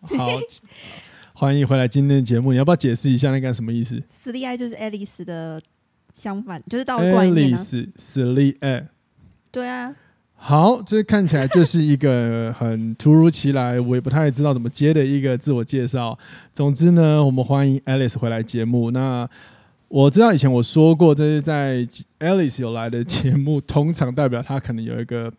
好，欢迎回来今天的节目。你要不要解释一下那个什么意思？斯利爱就是 Alice 的相反，就是倒过来念呢。利爱，对啊。好，这看起来就是一个很突如其来，我也不太知道怎么接的一个自我介绍。总之呢，我们欢迎 Alice 回来节目。那我知道以前我说过，这是在 Alice 有来的节目，通常代表他可能有一个。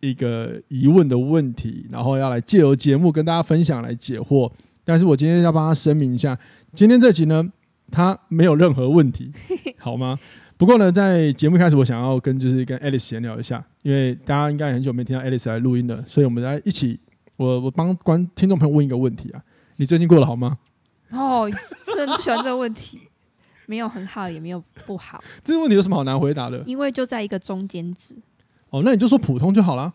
一个疑问的问题，然后要来借由节目跟大家分享来解惑。但是我今天要帮他声明一下，今天这集呢，他没有任何问题，好吗？不过呢，在节目开始，我想要跟就是跟 Alice 闲聊一下，因为大家应该很久没听到 Alice 来录音了，所以我们来一起，我我帮观听众朋友问一个问题啊，你最近过得好吗？哦，真不喜欢这个问题，没有很好，也没有不好。这个问题有什么好难回答的？因为就在一个中间值。哦，那你就说普通就好了。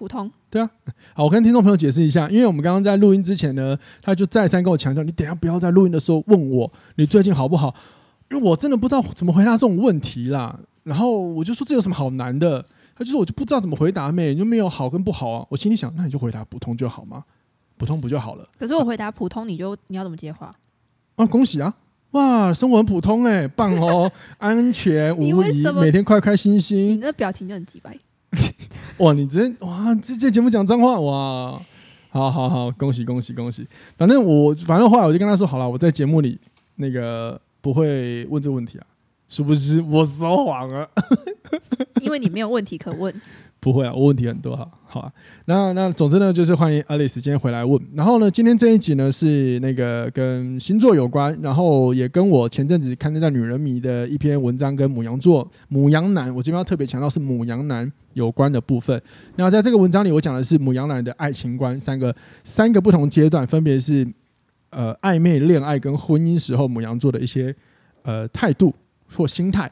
普通，对啊。好，我跟听众朋友解释一下，因为我们刚刚在录音之前呢，他就再三跟我强调，你等下不要在录音的时候问我你最近好不好，因为我真的不知道怎么回答这种问题啦。然后我就说这有什么好难的？他就说我就不知道怎么回答咩，就没有好跟不好啊。我心里想，那你就回答普通就好吗？普通不就好了？可是我回答普通，你就你要怎么接话？啊，恭喜啊！哇，生活很普通哎、欸，棒哦，安全无疑，每天快开心心。你那表情就很机掰。哇，你直接哇，这这节目讲脏话哇，好好好，恭喜恭喜恭喜！反正我反正后来我就跟他说好了，我在节目里那个不会问这个问题啊，殊不知我说谎了？因为你没有问题可问。不会啊，我问题很多哈，好啊。那那总之呢，就是欢迎 Alice 今天回来问。然后呢，今天这一集呢是那个跟星座有关，然后也跟我前阵子看那在《女人迷》的一篇文章跟牡羊座、牡羊男，我这边要特别强调是牡羊男有关的部分。那在这个文章里，我讲的是牡羊男的爱情观，三个三个不同阶段，分别是呃暧昧、恋爱跟婚姻时候牡羊座的一些呃态度或心态。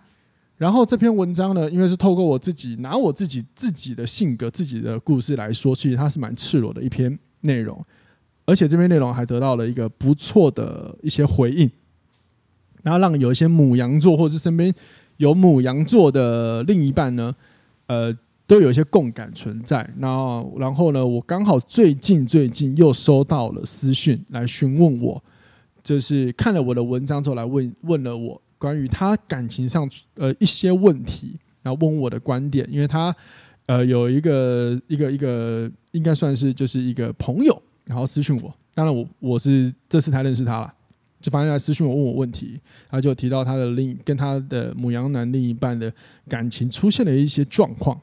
然后这篇文章呢，因为是透过我自己拿我自己自己的性格、自己的故事来说，其实它是蛮赤裸的一篇内容，而且这篇内容还得到了一个不错的一些回应，然后让有一些母羊座或者是身边有母羊座的另一半呢，呃，都有一些共感存在。然后，然后呢，我刚好最近最近又收到了私讯来询问我，就是看了我的文章之后来问问了我。关于他感情上呃一些问题，然后问我的观点，因为他呃有一个一个一个应该算是就是一个朋友，然后私信我，当然我我是这次才认识他了，就发现他私信我问我问题，他就提到他的另跟他的母羊男另一半的感情出现了一些状况。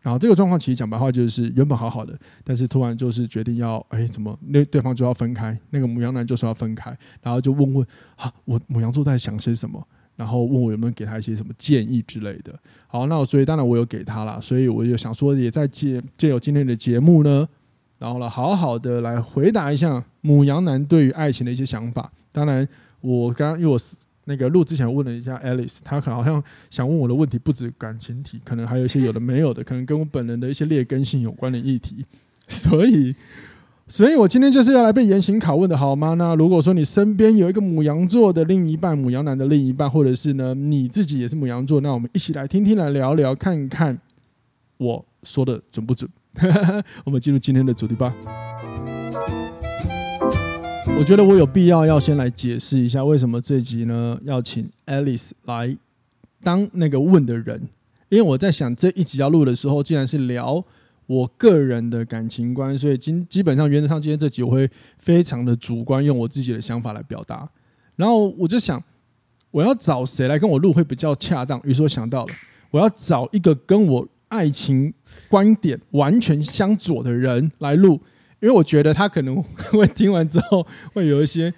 然后这个状况其实讲白话就是原本好好的，但是突然就是决定要哎怎么那对方就要分开，那个母羊男就说要分开，然后就问问啊我母羊座在想些什么，然后问我有没有给他一些什么建议之类的。好，那我所以当然我有给他了，所以我就想说也在借借由今天的节目呢，然后呢好好的来回答一下母羊男对于爱情的一些想法。当然我刚因为我。那个录之前问了一下 Alice，她可能好像想问我的问题不止感情题，可能还有一些有的没有的，可能跟我本人的一些劣根性有关的议题。所以，所以我今天就是要来被严刑拷问的好吗？那如果说你身边有一个母羊座的另一半，母羊男的另一半，或者是呢你自己也是母羊座，那我们一起来听听，来聊聊，看看我说的准不准？我们进入今天的主题吧。我觉得我有必要要先来解释一下，为什么这集呢要请 Alice 来当那个问的人，因为我在想这一集要录的时候，既然是聊我个人的感情观，所以今基本上原则上今天这集我会非常的主观，用我自己的想法来表达。然后我就想，我要找谁来跟我录会比较恰当？于是我想到了，我要找一个跟我爱情观点完全相左的人来录。因为我觉得他可能会听完之后会有一些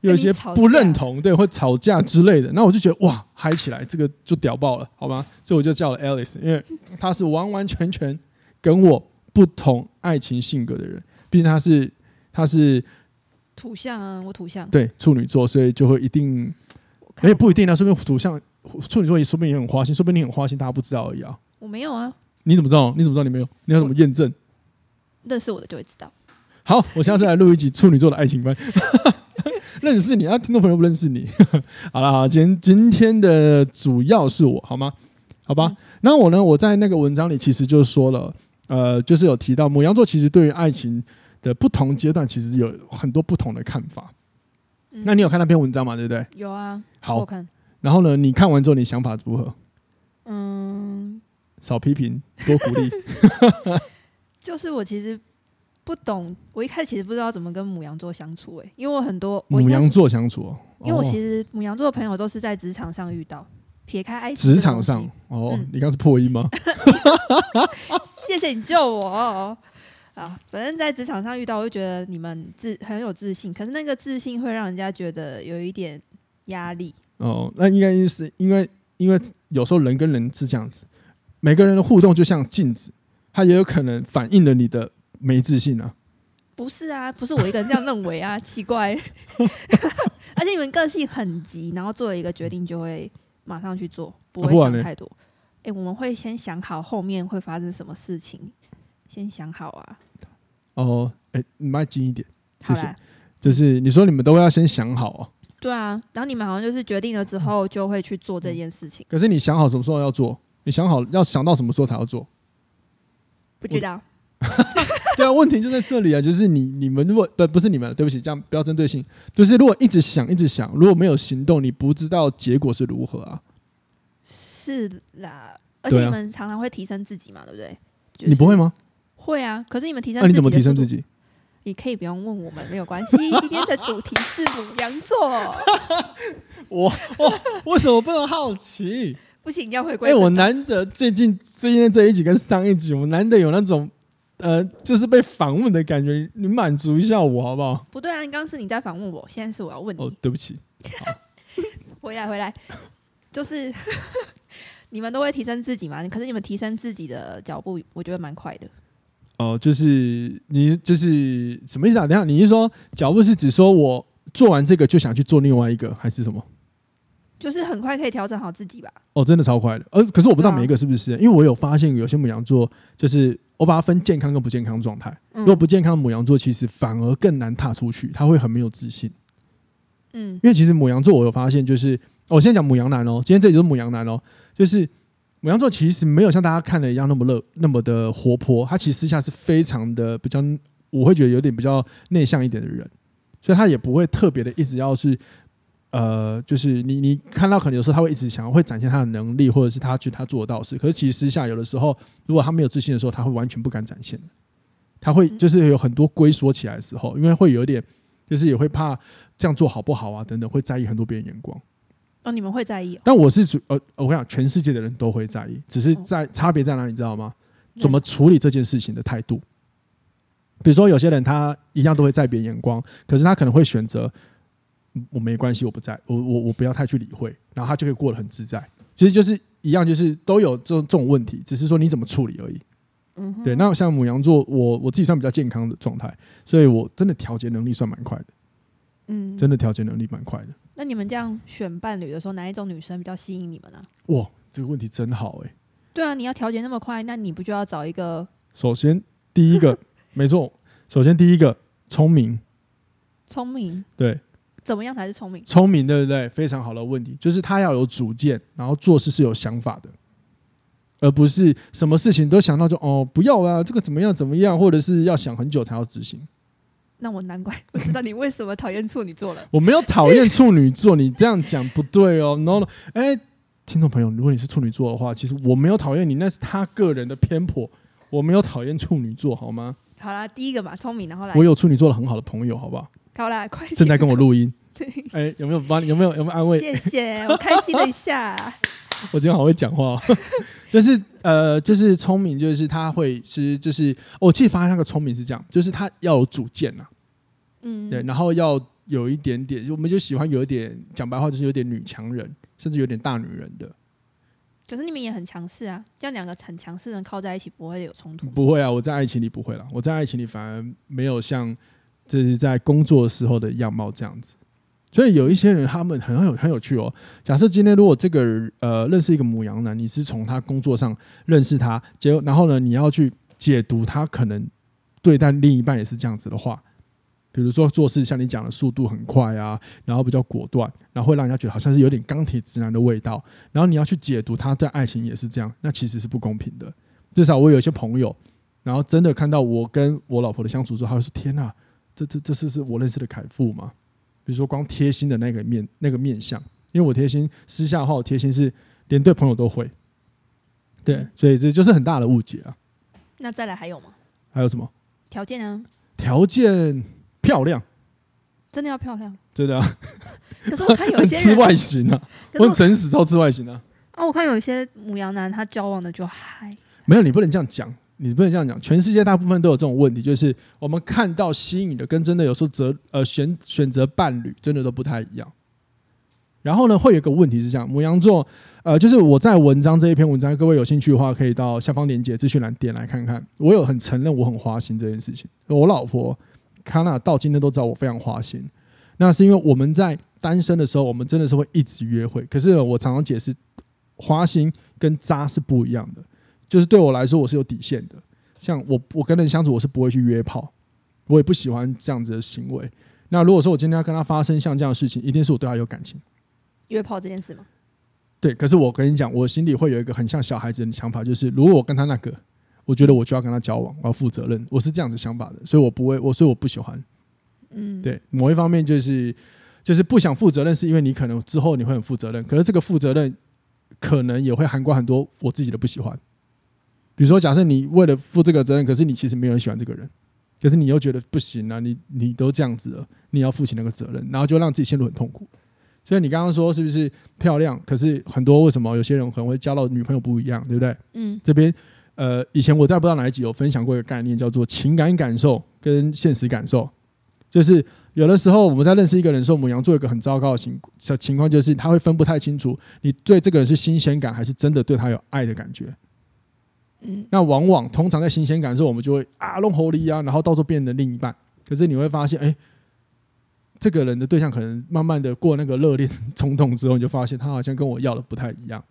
有一些不认同，对，会吵架之类的。那我就觉得哇，嗨起来，这个就屌爆了，好吗？所以我就叫了 Alice，因为他是完完全全跟我不同爱情性格的人。毕竟他是他是土象啊，我土象，对处女座，所以就会一定，哎、欸，不一定啊，说不定土象处女座也说不定也很花心，说不定你很花心，大家不知道而已啊。我没有啊，你怎么知道？你怎么知道你没有？你要怎么验证？认识我的就会知道。好，我下次来录一集处女座的爱情观。认识你啊，听众朋友不认识你。好了，好，今天今天的主要是我，好吗？好吧。那、嗯、我呢？我在那个文章里其实就说了，呃，就是有提到牡羊座其实对于爱情的不同阶段，其实有很多不同的看法。嗯、那你有看那篇文章吗？对不对？有啊。好，看。然后呢？你看完之后，你想法如何？嗯，少批评，多鼓励。就是我其实。不懂，我一开始其实不知道怎么跟母羊座相处诶、欸，因为我很多母羊座相处，因为我其实母羊座的朋友都是在职场上遇到，撇开爱情，职场上哦，嗯、你刚是破音吗？谢谢你救我啊！反正在职场上遇到，我就觉得你们自很有自信，可是那个自信会让人家觉得有一点压力哦。那应该是因为，因为有时候人跟人是这样子，每个人的互动就像镜子，它也有可能反映了你的。没自信啊？不是啊，不是我一个人这样认为啊，奇怪。而且你们个性很急，然后做了一个决定就会马上去做，不会想太多。哎、欸，我们会先想好后面会发生什么事情，先想好啊。哦，哎、欸，你迈近一点，谢谢。就是你说你们都要先想好啊。对啊，然后你们好像就是决定了之后就会去做这件事情。可是你想好什么时候要做？你想好要想到什么时候才要做？不知道。对啊，问题就在这里啊！就是你、你们如果不不是你们，对不起，这样不要针对性。就是如果一直想、一直想，如果没有行动，你不知道结果是如何啊。是啦，而且你们常常会提升自己嘛，对不对？你不会吗？会啊，可是你们提升，那你怎么提升自己？你可以不用问我们，没有关系。今天的主题是母羊座。我我为什么不能好奇？不行，要回归。哎，我难得最近最近这一集跟上一集，我难得有那种。呃，就是被访问的感觉，你满足一下我好不好？不对啊，你刚刚是你在访问我，现在是我要问你。哦，对不起。回来回来，就是 你们都会提升自己嘛？可是你们提升自己的脚步，我觉得蛮快的。哦，就是你就是什么意思啊？等下你是说脚步是指说我做完这个就想去做另外一个，还是什么？就是很快可以调整好自己吧。哦，真的超快的。呃，可是我不知道每一个是不是，因为我有发现有些母羊座就是。我把它分健康跟不健康状态。如果不健康的母羊座，其实反而更难踏出去，他会很没有自信。嗯，因为其实母羊座，我有发现，就是我先讲母羊男哦，今天这里就是母羊男哦，就是母羊座其实没有像大家看的一样那么乐，那么的活泼，他其实私下是非常的比较，我会觉得有点比较内向一点的人，所以他也不会特别的一直要是。呃，就是你你看到可能有时候他会一直想要会展现他的能力，或者是他觉得他做得到事。可是其实私下有的时候，如果他没有自信的时候，他会完全不敢展现。他会就是有很多龟缩起来的时候，因为会有点，就是也会怕这样做好不好啊等等，会在意很多别人眼光。哦，你们会在意哦？但我是主呃，我跟你讲，全世界的人都会在意，只是在差别在哪里，你知道吗？怎么处理这件事情的态度。比如说有些人他一样都会在别人眼光，可是他可能会选择。我没关系，我不在，我我我不要太去理会，然后他就可以过得很自在。其实就是一样，就是都有这种这种问题，只是说你怎么处理而已。嗯，对。那像母羊座，我我自己算比较健康的状态，所以我真的调节能力算蛮快的。嗯，真的调节能力蛮快的。那你们这样选伴侣的时候，哪一种女生比较吸引你们呢？哇，这个问题真好哎。对啊，你要调节那么快，那你不就要找一个？首先第一个，没错。首先第一个，聪明。聪明。对。怎么样才是聪明？聪明，对不对？非常好的问题，就是他要有主见，然后做事是有想法的，而不是什么事情都想到就哦不要啊，这个怎么样怎么样，或者是要想很久才要执行。那我难怪我知道你为什么讨厌处女座了。我没有讨厌处女座，你这样讲不对哦。no no，哎，听众朋友，如果你是处女座的话，其实我没有讨厌你，那是他个人的偏颇。我没有讨厌处女座，好吗？好啦，第一个嘛，聪明，然后来。我有处女座的很好的朋友，好不好？好啦，快点！正在跟我录音。对，哎，有没有帮你？有没有有没有安慰？谢谢，我开心了一下。我今天好会讲话，哦就是呃，就是聪明，就是他会，其实就是我其实发现那个聪明是这样，就是他要有主见呐，嗯，对，然后要有一点点，我们就喜欢有一点讲白话，就是有点女强人，甚至有点大女人的。可是你们也很强势啊，这样两个很强势的人靠在一起不会有冲突？不会啊，我在爱情里不会啦，我在爱情里反而没有像。这是在工作时候的样貌这样子。所以有一些人他们很有很有趣哦。假设今天如果这个呃认识一个母羊男，你是从他工作上认识他，结果然后呢，你要去解读他可能对待另一半也是这样子的话。比如说做事像你讲的速度很快啊，然后比较果断，然后会让人家觉得好像是有点钢铁直男的味道。然后你要去解读他对爱情也是这样，那其实是不公平的。至少我有一些朋友，然后真的看到我跟我老婆的相处之后，他会说：“天哪，这这这是是我认识的凯富吗？”比如说光贴心的那个面那个面相，因为我贴心私下的话，我贴心是连对朋友都会。对，所以这就是很大的误解啊。那再来还有吗？还有什么条件呢？条件。漂亮，真的要漂亮，真的啊。可是我看有一些 吃外形啊，我很诚实，都吃外形啊。哦，我看有一些母羊男，他交往的就还没有。你不能这样讲，你不能这样讲。全世界大部分都有这种问题，就是我们看到吸引的，跟真的有时候择呃选选择伴侣，真的都不太一样。然后呢，会有个问题是这样：牡羊座，呃，就是我在文章这一篇文章，各位有兴趣的话，可以到下方链接资讯栏点来看看。我有很承认我很花心这件事情，我老婆。卡娜到今天都知道我非常花心，那是因为我们在单身的时候，我们真的是会一直约会。可是我常常解释，花心跟渣是不一样的。就是对我来说，我是有底线的。像我，我跟人相处，我是不会去约炮，我也不喜欢这样子的行为。那如果说我今天要跟他发生像这样的事情，一定是我对他有感情。约炮这件事吗？对。可是我跟你讲，我心里会有一个很像小孩子的想法，就是如果我跟他那个。我觉得我就要跟他交往，我要负责任，我是这样子想法的，所以我不会，我所以我不喜欢。嗯，对，某一方面就是就是不想负责任，是因为你可能之后你会很负责任，可是这个负责任可能也会涵盖很多我自己的不喜欢。比如说，假设你为了负这个责任，可是你其实没有人喜欢这个人，可是你又觉得不行啊，你你都这样子了，你要负起那个责任，然后就让自己陷入很痛苦。所以你刚刚说是不是漂亮？可是很多为什么有些人可能会交到女朋友不一样，对不对？嗯，这边。呃，以前我在不知道哪一集有分享过一个概念，叫做情感感受跟现实感受。就是有的时候我们在认识一个人的时候，母羊做一个很糟糕的情情况，就是他会分不太清楚你对这个人是新鲜感，还是真的对他有爱的感觉。嗯，那往往通常在新鲜感的时候，我们就会啊弄狐狸啊，然后到时候变成另一半。可是你会发现，哎，这个人的对象可能慢慢的过那个热恋冲动之后，你就发现他好像跟我要的不太一样。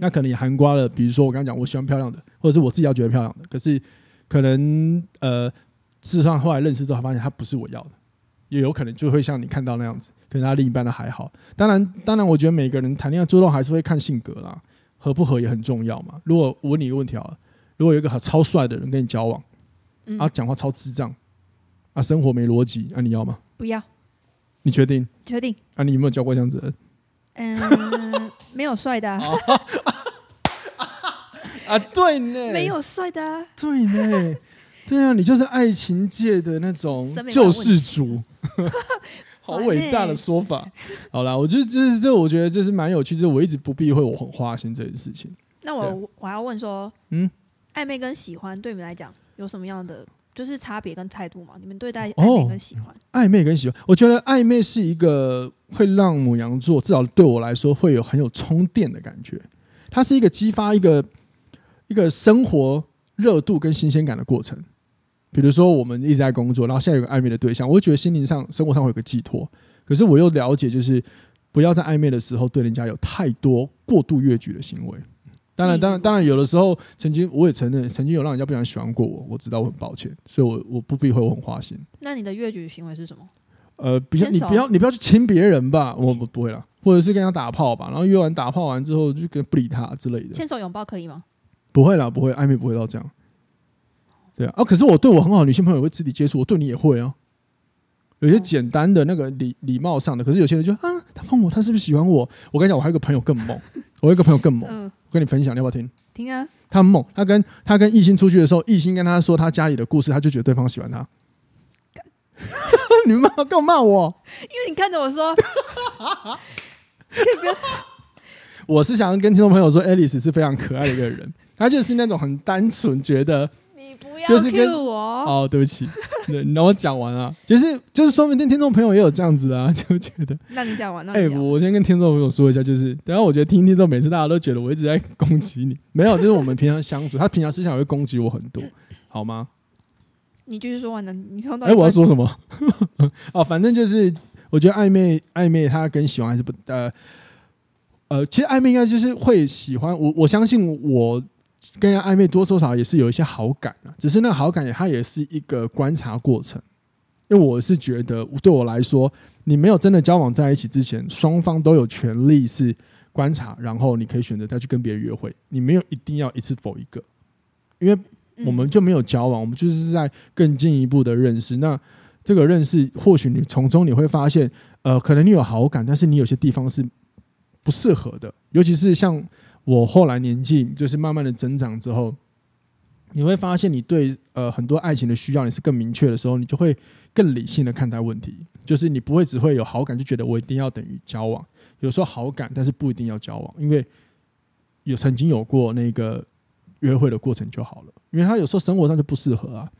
那可能也含括了，比如说我刚刚讲，我喜欢漂亮的，或者是我自己要觉得漂亮的。可是可能呃，事实上后来认识之后，发现他不是我要的，也有可能就会像你看到那样子，可能他另一半的还好。当然，当然，我觉得每个人谈恋爱最终还是会看性格啦，合不合也很重要嘛。如果我问你一个问题啊，如果有一个超帅的人跟你交往，啊，讲话超智障，啊，生活没逻辑，啊，你要吗？不要。你确定？确定。啊，你有没有交过这样子的人？嗯。没有帅的啊，啊，对呢，没有帅的啊，对呢，对啊，你就是爱情界的那种救世主，好伟大的说法。好啦，我就就是这，我觉得这是蛮有趣，就是我一直不避讳我很花心这件事情。那我我要问说，嗯，暧昧跟喜欢对你们来讲有什么样的？就是差别跟态度吗，你们对待暧昧跟喜欢，哦，暧昧跟喜欢，我觉得暧昧是一个会让母羊座，至少对我来说会有很有充电的感觉。它是一个激发一个一个生活热度跟新鲜感的过程。比如说，我们一直在工作，然后现在有个暧昧的对象，我会觉得心灵上、生活上会有个寄托。可是我又了解，就是不要在暧昧的时候对人家有太多过度越矩的行为。当然，当然，当然，有的时候，曾经我也承认，曾经有让人家不想喜欢过我，我知道我很抱歉，所以我我不避讳我很花心。那你的越矩行为是什么？呃，不要，你不要，你不要去亲别人吧，我不不会啦，或者是跟他打炮吧，然后约完打炮完之后就跟不理他之类的。牵手拥抱可以吗？不会啦，不会，暧昧不会到这样。对啊，啊，可是我对我很好的女性朋友会肢体接触，我对你也会啊。有些简单的那个礼礼貌上的，可是有些人就啊，他碰我，他是不是喜欢我？我跟你讲，我还有个朋友更猛，我有一个朋友更猛。嗯跟你分享，你要不要听？听啊！他很猛，他跟他跟艺兴出去的时候，艺兴跟他说他家里的故事，他就觉得对方喜欢他。你骂干嘛骂我？因为你看着我说，我是想要跟听众朋友说，Alice 是非常可爱的一个人，她就是那种很单纯，觉得。就是跟我哦，对不起，你让我讲完啊。就是就是，说不定听众朋友也有这样子啊，就觉得。那你讲完了。哎，我先跟听众朋友说一下，就是等下我觉得听听众每次大家都觉得我一直在攻击你，没有，就是我们平常相处，他平常思想会攻击我很多，好吗？你继续说完了，你从哎，我要说什么？哦，反正就是我觉得暧昧暧昧，他跟喜欢还是不呃呃，其实暧昧应该就是会喜欢我，我相信我跟人暧昧多多少少也是有一些好感啊，只是那个好感也它也是一个观察过程。因为我是觉得，对我来说，你没有真的交往在一起之前，双方都有权利是观察，然后你可以选择再去跟别人约会。你没有一定要一次否一个，因为我们就没有交往，我们就是在更进一步的认识。那这个认识，或许你从中你会发现，呃，可能你有好感，但是你有些地方是不适合的。尤其是像我后来年纪就是慢慢的增长之后，你会发现你对呃很多爱情的需要你是更明确的时候，你就会。更理性的看待问题，就是你不会只会有好感就觉得我一定要等于交往。有时候好感，但是不一定要交往，因为有曾经有过那个约会的过程就好了。因为他有时候生活上就不适合啊。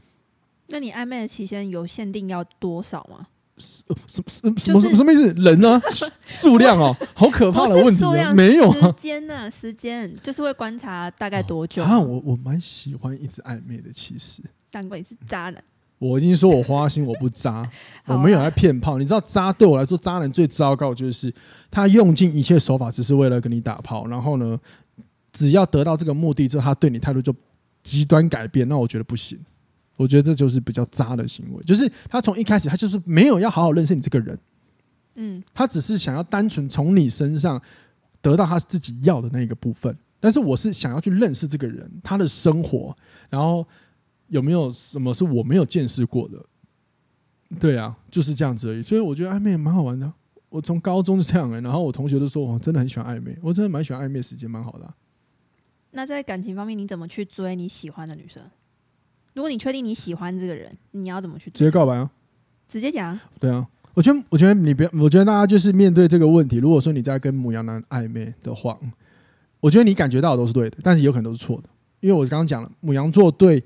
那你暧昧的期间有限定要多少吗？什什什么什么意思？人呢？数量哦，好可怕的问题啊！没有时间呢？时间就是会观察大概多久？啊，我我蛮喜欢一直暧昧的，其实。难怪你是渣男。我已经说我花心，我不渣，我没有在骗炮。你知道渣对我来说，渣男最糟糕就是他用尽一切手法，只是为了跟你打炮。然后呢，只要得到这个目的之后，他对你态度就极端改变。那我觉得不行，我觉得这就是比较渣的行为。就是他从一开始，他就是没有要好好认识你这个人，嗯，他只是想要单纯从你身上得到他自己要的那个部分。但是我是想要去认识这个人，他的生活，然后。有没有什么是我没有见识过的？对啊，就是这样子而已。所以我觉得暧昧也蛮好玩的。我从高中就这样哎、欸，然后我同学都说我真的很喜欢暧昧，我真的蛮喜欢暧昧时间，蛮好的、啊。那在感情方面，你怎么去追你喜欢的女生？如果你确定你喜欢这个人，你要怎么去追？直接告白啊？直接讲？对啊，我觉得，我觉得你不要，我觉得大家就是面对这个问题，如果说你在跟母羊男暧昧的话，我觉得你感觉到的都是对的，但是有可能都是错的，因为我刚刚讲了，母羊座对。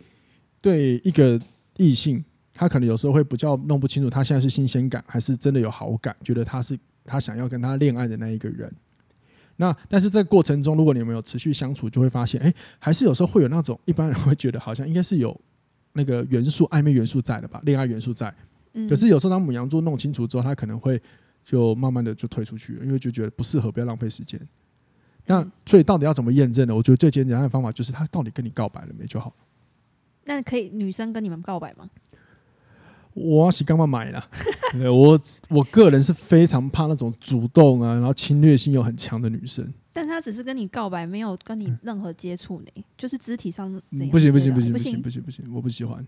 对一个异性，他可能有时候会比较弄不清楚，他现在是新鲜感还是真的有好感，觉得他是他想要跟他恋爱的那一个人。那但是这个过程中，如果你们有持续相处，就会发现，哎，还是有时候会有那种一般人会觉得好像应该是有那个元素暧昧元素在的吧，恋爱元素在。可是有时候当母羊座弄清楚之后，他可能会就慢慢的就退出去了，因为就觉得不适合，不要浪费时间。那所以到底要怎么验证呢？我觉得最简单的方法就是他到底跟你告白了没就好。那可以女生跟你们告白吗？我是刚刚买了？对，我我个人是非常怕那种主动啊，然后侵略性又很强的女生。但他只是跟你告白，没有跟你任何接触呢，嗯、就是肢体上的。不行不行不行不行不行不行，我不喜欢。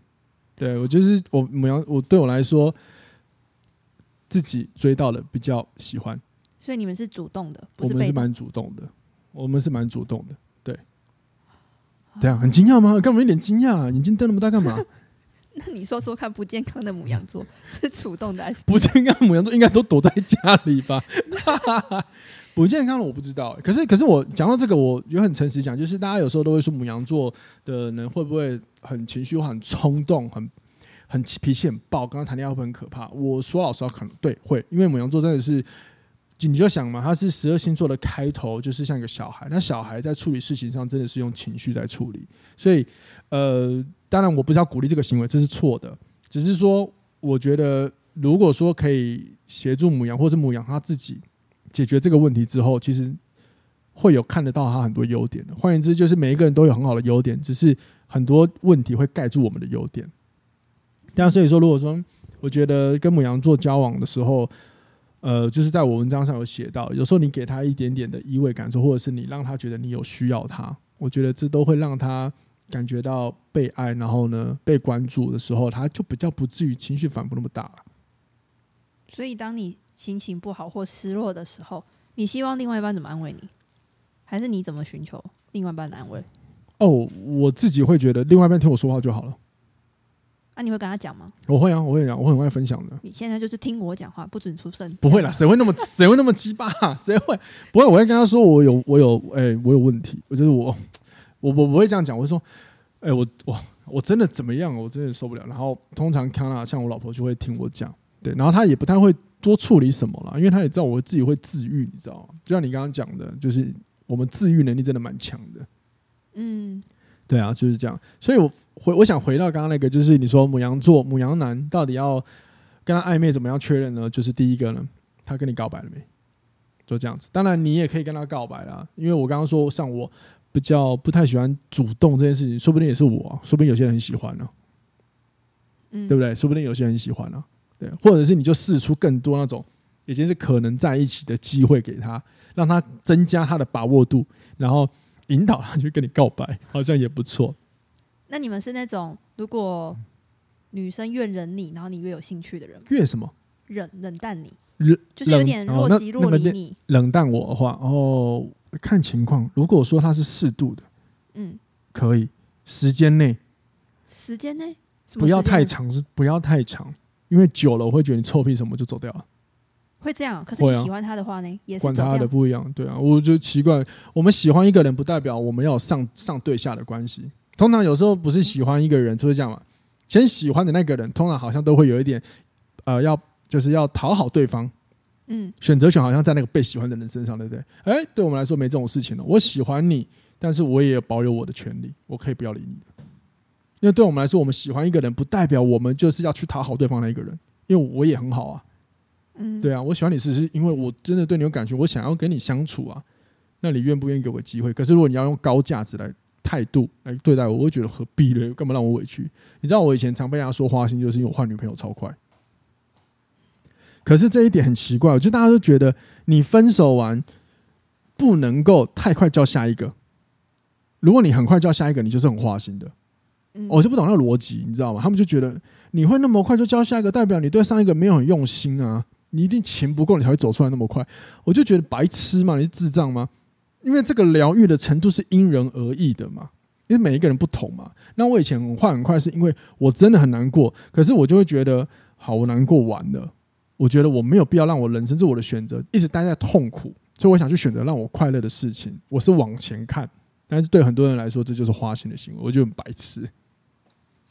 对我就是我母羊我对我来说，自己追到了比较喜欢。所以你们是主动的，我们是蛮主动的，我们是蛮主动的。对对啊，很惊讶吗？干嘛一脸惊讶啊？眼睛瞪那么大干嘛？那你说说看，不健康的母羊座 是主动的还是不健康？母羊座应该都躲在家里吧？不健康的我不知道。可是，可是我讲到这个，我也很诚实讲，就是大家有时候都会说母羊座的人会不会很情绪、很冲动、很很脾气很暴？刚刚谈恋爱会很可怕？我说老实话，可能对会，因为母羊座真的是。你就想嘛，他是十二星座的开头，就是像一个小孩。那小孩在处理事情上，真的是用情绪在处理。所以，呃，当然我不是要鼓励这个行为，这是错的。只是说，我觉得如果说可以协助母羊，或者母羊他自己解决这个问题之后，其实会有看得到他很多优点的。换言之，就是每一个人都有很好的优点，只是很多问题会盖住我们的优点。但所以说，如果说我觉得跟母羊座交往的时候，呃，就是在我文章上有写到，有时候你给他一点点的依偎感受，或者是你让他觉得你有需要他，我觉得这都会让他感觉到被爱，然后呢被关注的时候，他就比较不至于情绪反复那么大了。所以，当你心情不好或失落的时候，你希望另外一半怎么安慰你？还是你怎么寻求另外一半的安慰？哦，我自己会觉得另外一半听我说话就好了。那、啊、你会跟他讲吗？我会啊，我会讲，我很爱分享的。你现在就是听我讲话，不准出声。不会啦，谁会那么 谁会那么鸡巴？谁会？不会，我会跟他说，我有我有哎、欸，我有问题。我就是我，我我不会这样讲。我会说，哎、欸，我我我真的怎么样？我真的受不了。然后通常康纳像我老婆就会听我讲，对，然后他也不太会多处理什么了，因为他也知道我自己会自愈，你知道吗？就像你刚刚讲的，就是我们自愈能力真的蛮强的。嗯。对啊，就是这样。所以我回我想回到刚刚那个，就是你说母羊座母羊男到底要跟他暧昧怎么样确认呢？就是第一个呢，他跟你告白了没？就这样子。当然你也可以跟他告白啦，因为我刚刚说像我比较不太喜欢主动这件事情，说不定也是我，说不定有些人很喜欢呢、啊，嗯，对不对？说不定有些人很喜欢呢、啊，对，或者是你就试出更多那种已经是可能在一起的机会给他。让他增加他的把握度，然后引导他去跟你告白，好像也不错。那你们是那种如果女生越忍你，然后你越有兴趣的人吗？越什么？忍冷淡你，冷就是有点若即若离你。冷淡我的话，哦，看情况。如果说他是适度的，嗯，可以时间内，时间内不要太长，是不要太长，因为久了我会觉得你臭屁什么就走掉了。会这样，可是你喜欢他的话呢？啊、也是管他的不一样，对啊，我就奇怪，我们喜欢一个人，不代表我们要上上对下的关系。通常有时候不是喜欢一个人，就是这样嘛。先喜欢的那个人，通常好像都会有一点，呃，要就是要讨好对方。嗯，选择权好像在那个被喜欢的人身上，对不对？哎、欸，对我们来说没这种事情了。我喜欢你，但是我也保有我的权利，我可以不要理你的。因为对我们来说，我们喜欢一个人，不代表我们就是要去讨好对方那一个人。因为我也很好啊。嗯，对啊，我喜欢你是是因为我真的对你有感觉，我想要跟你相处啊。那你愿不愿意给我个机会？可是如果你要用高价值来态度来对待我，我会觉得何必呢？干嘛让我委屈？你知道我以前常被人家说花心，就是因为我换女朋友超快。可是这一点很奇怪，就大家都觉得你分手完不能够太快叫下一个。如果你很快叫下一个，你就是很花心的。我就不懂那个逻辑，你知道吗？他们就觉得你会那么快就教下一个，代表你对上一个没有很用心啊。你一定钱不够，你才会走出来那么快。我就觉得白痴嘛，你是智障吗？因为这个疗愈的程度是因人而异的嘛，因为每一个人不同嘛。那我以前很快很快，是因为我真的很难过，可是我就会觉得，好，我难过完了，我觉得我没有必要让我人生是我的选择，一直待在痛苦，所以我想去选择让我快乐的事情。我是往前看，但是对很多人来说，这就是花心的行为，我就很白痴。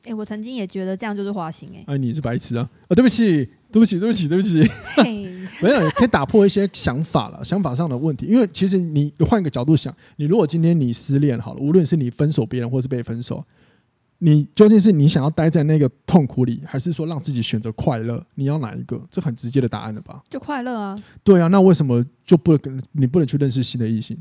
哎、欸，我曾经也觉得这样就是花心哎、欸。哎，你是白痴啊！啊，对不起，对不起，对不起，对不起。没有，可以打破一些想法了，想法上的问题。因为其实你换一个角度想，你如果今天你失恋好了，无论是你分手别人，或是被分手，你究竟是你想要待在那个痛苦里，还是说让自己选择快乐？你要哪一个？这很直接的答案了吧？就快乐啊！对啊，那为什么就不能你不能去认识新的异性？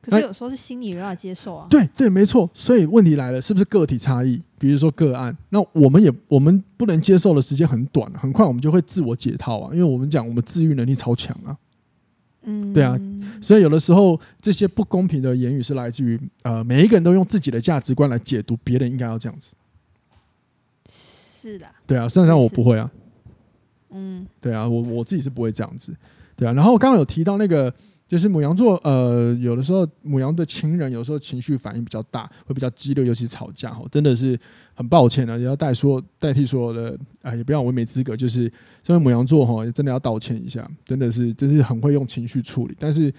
可是有时候是心理没办法接受啊。对对，没错。所以问题来了，是不是个体差异？比如说个案，那我们也我们不能接受的时间很短，很快我们就会自我解套啊。因为我们讲我们治愈能力超强啊。嗯，对啊。所以有的时候这些不公平的言语是来自于呃，每一个人都用自己的价值观来解读别人应该要这样子。是的。对啊，虽然我不会啊。嗯。对啊，我我自己是不会这样子。对啊，然后刚刚有提到那个。就是母羊座，呃，有的时候母羊的情人有时候情绪反应比较大，会比较激烈，尤其是吵架哈，真的是很抱歉的，也要代说代替所有的啊、呃，也不要我没资格，就是身为母羊座哈，真的要道歉一下，真的是就是很会用情绪处理，但是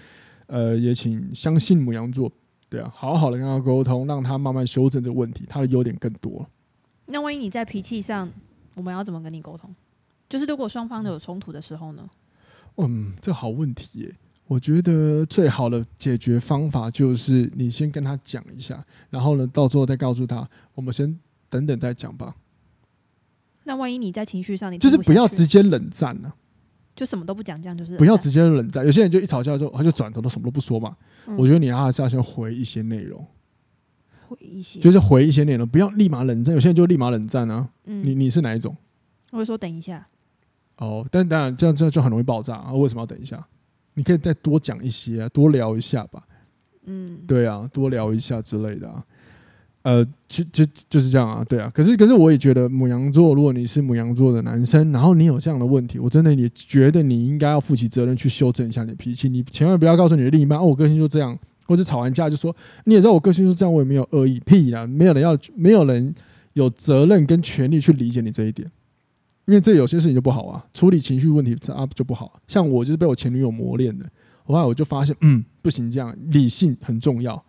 呃，也请相信母羊座，对啊，好好的跟他沟通，让他慢慢修正这个问题，他的优点更多。那万一你在脾气上，我们要怎么跟你沟通？就是如果双方都有冲突的时候呢？嗯，这好问题耶。我觉得最好的解决方法就是你先跟他讲一下，然后呢，到时候再告诉他，我们先等等再讲吧。那万一你在情绪上，你就是不要直接冷战呢、啊，就什么都不讲，这样就是不要直接冷战。有些人就一吵架之后，他就转头都什么都不说嘛。嗯、我觉得你还是要先回一些内容，回一些就是回一些内容，不要立马冷战。有些人就立马冷战啊。嗯、你你是哪一种？我会说等一下。哦，但当然这样这样就很容易爆炸啊！为什么要等一下？你可以再多讲一些啊，多聊一下吧。嗯，对啊，多聊一下之类的啊。呃，就就就是这样啊，对啊。可是可是，我也觉得母羊座，如果你是母羊座的男生，然后你有这样的问题，我真的也觉得你应该要负起责任去修正一下你的脾气。你千万不要告诉你的另一半，哦，我个性就这样，或者吵完架就说你也知道我个性就这样，我也没有恶意，屁啦，没有人要，没有人有责任跟权利去理解你这一点。因为这有些事情就不好啊，处理情绪问题啊就不好。像我就是被我前女友磨练的，后来我就发现，嗯，不行，这样理性很重要。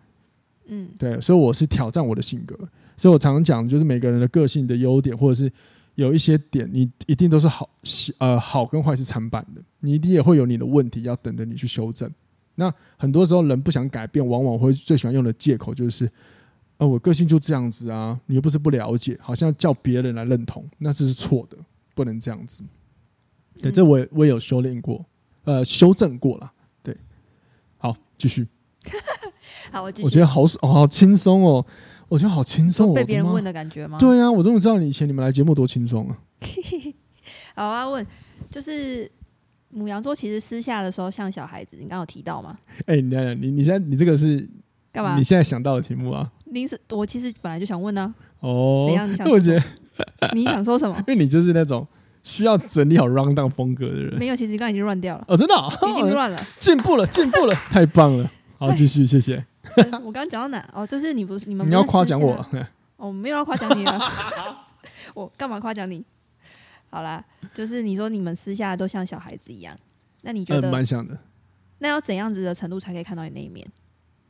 嗯，对，所以我是挑战我的性格。所以我常常讲，就是每个人的个性的优点，或者是有一些点，你一定都是好，呃，好跟坏是参半的。你一定也会有你的问题，要等着你去修正。那很多时候人不想改变，往往会最喜欢用的借口就是，呃，我个性就这样子啊，你又不是不了解，好像叫别人来认同，那这是错的，不能这样子。对，这我也我也有修炼过，呃，修正过了。对，好，继续。好，我继续。我觉得好哦，好轻松哦，我觉得好轻松，被别人问的感觉吗？对啊，我终于知道你以前你们来节目多轻松啊。好啊，问就是母羊座其实私下的时候像小孩子，你刚刚有提到吗？哎、欸，你你你你现在你这个是干嘛？你现在想到的题目啊？临时，我其实本来就想问呢、啊。哦，怎样？你想？我觉得 你想说什么？因为你就是那种需要整理好 round down 风格的人。没有，其实刚刚已经乱掉了。哦，真的、哦，已经乱了，进步了，进步了，太棒了。好，继续，谢谢。我刚刚讲到哪？哦，就是你不是你们是你要夸奖我？哦，我没有要夸奖你啊。我干嘛夸奖你？好啦，就是你说你们私下都像小孩子一样，那你觉得蛮、嗯、像的？那要怎样子的程度才可以看到你那一面？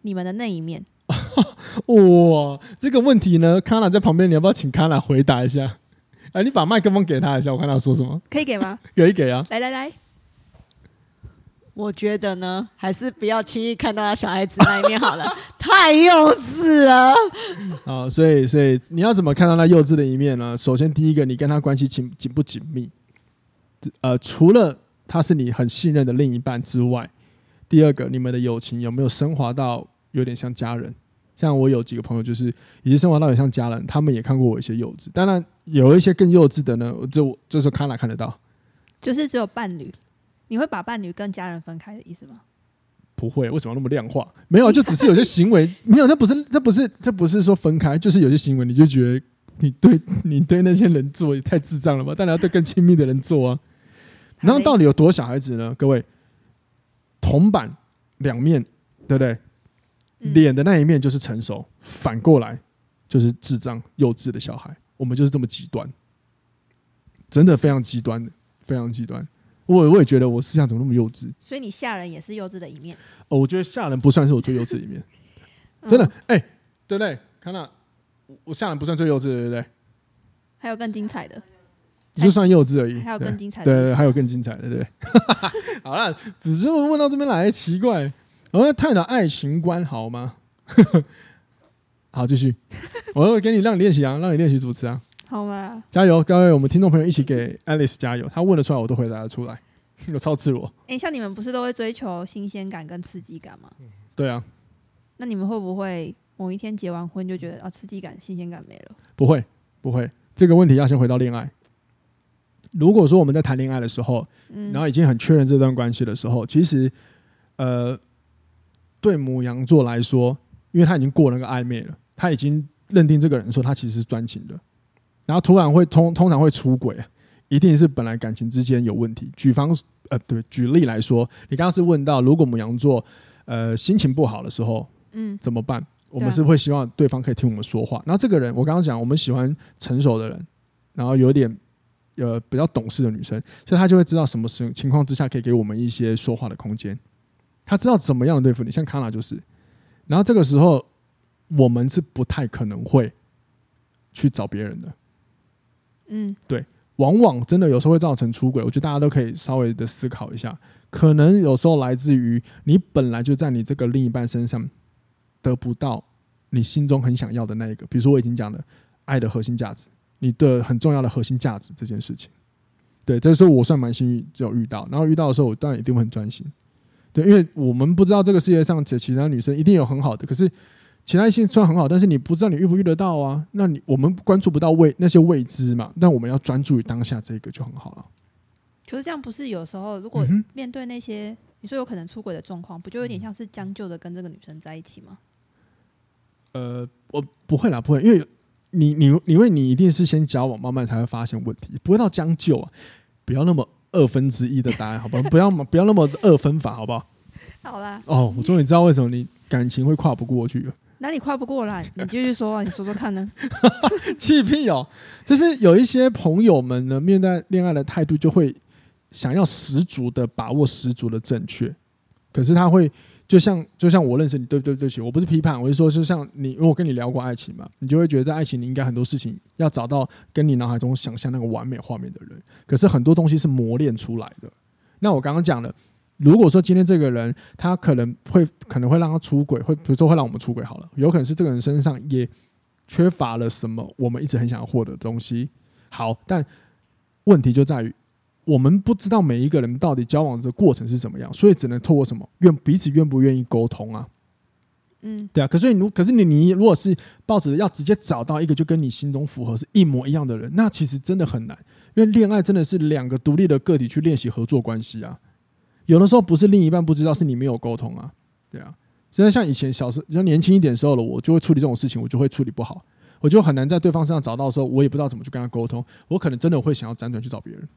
你们的那一面？哇，这个问题呢，康娜在旁边，你要不要请康娜回答一下？哎，你把麦克风给他一下，我看他说什么。可以给吗？可以给啊！来来来。我觉得呢，还是不要轻易看到他小孩子那一面好了，太幼稚了。啊，所以所以你要怎么看到他幼稚的一面呢？首先，第一个，你跟他关系紧紧不紧密？呃，除了他是你很信任的另一半之外，第二个，你们的友情有没有升华到有点像家人？像我有几个朋友，就是已经生活到有点像家人，他们也看过我一些幼稚。当然，有一些更幼稚的呢，就就是看哪看得到，就是只有伴侣。你会把伴侣跟家人分开的意思吗？不会，为什么那么量化？没有，就只是有些行为没有，那不是，那不是，这不是说分开，就是有些行为你就觉得你对你对那些人做也太智障了吧？当然要对更亲密的人做啊。然后到底有多小孩子呢？各位，铜板两面，对不对？脸的那一面就是成熟，反过来就是智障幼稚的小孩。我们就是这么极端，真的非常极端的，非常极端。我我也觉得我思想怎么那么幼稚，所以你吓人也是幼稚的一面。哦，我觉得吓人不算是我最幼稚的一面，真的，哎、欸，对不对？看到我吓人不算最幼稚的，对不对？还有更精彩的，你就算幼稚而已。还有更精彩的，对，对对，还有更精彩的，对？好了，只是问到这边来奇怪，我们要探讨爱情观好吗？好，继续，我会给你让你练习啊，让你练习主持啊。好吗？加油，各位我们听众朋友一起给 Alice 加油。他问得出来，我都回答得出来，我超自我。哎、欸，像你们不是都会追求新鲜感跟刺激感吗？对啊。那你们会不会某一天结完婚就觉得啊，刺激感、新鲜感没了？不会，不会。这个问题要先回到恋爱。如果说我们在谈恋爱的时候，然后已经很确认这段关系的时候，其实，呃，对母羊座来说，因为他已经过那个暧昧了，他已经认定这个人说他其实是专情的。然后突然会通通常会出轨，一定是本来感情之间有问题。举方呃，对，举例来说，你刚刚是问到，如果母羊座呃心情不好的时候，嗯，怎么办？我们是会希望对方可以听我们说话。然后这个人，我刚刚讲，我们喜欢成熟的人，然后有点呃比较懂事的女生，所以他就会知道什么情情况之下可以给我们一些说话的空间。他知道怎么样的对付你，像卡娜就是。然后这个时候，我们是不太可能会去找别人的。嗯，对，往往真的有时候会造成出轨，我觉得大家都可以稍微的思考一下，可能有时候来自于你本来就在你这个另一半身上得不到你心中很想要的那一个，比如说我已经讲了爱的核心价值，你的很重要的核心价值这件事情，对，这时候我算蛮幸运，只有遇到，然后遇到的时候我当然一定会很专心，对，因为我们不知道这个世界上其其他女生一定有很好的，可是。其他异性虽然很好，但是你不知道你遇不遇得到啊？那你我们关注不到未那些未知嘛？但我们要专注于当下这个就很好了。可是这样不是有时候，如果面对那些你说有可能出轨的状况，不就有点像是将就的跟这个女生在一起吗？呃，我不会啦，不会，因为你你因为你一定是先交往，慢慢才会发现问题，不会到将就啊。不要那么二分之一的答案，好不好？不要不要那么二分法，好不好？好啦。哦，我终于知道为什么你感情会跨不过去了。哪里跨不过来？你继续说啊，你说说看呢？气屁哦！就是有一些朋友们呢，面对恋爱的态度就会想要十足的把握十足的正确，可是他会就像就像我认识你，对对对不起，我不是批判，我是说，就像你，因为我跟你聊过爱情嘛，你就会觉得在爱情里应该很多事情要找到跟你脑海中想象那个完美画面的人，可是很多东西是磨练出来的。那我刚刚讲了，如果说今天这个人他可能会可能会让他出轨，会比如说会让我们出轨好了，有可能是这个人身上也缺乏了什么我们一直很想要获得的东西。好，但问题就在于我们不知道每一个人到底交往的过程是怎么样，所以只能透过什么愿彼此愿不愿意沟通啊。嗯，对啊。可是你如可是你你如果是抱着要直接找到一个就跟你心中符合是一模一样的人，那其实真的很难，因为恋爱真的是两个独立的个体去练习合作关系啊。有的时候不是另一半不知道，是你没有沟通啊。对啊，现在像以前小时候，像年轻一点时候了，我就会处理这种事情，我就会处理不好。我就很难在对方身上找到的时候，我也不知道怎么去跟他沟通。我可能真的会想要辗转去找别人，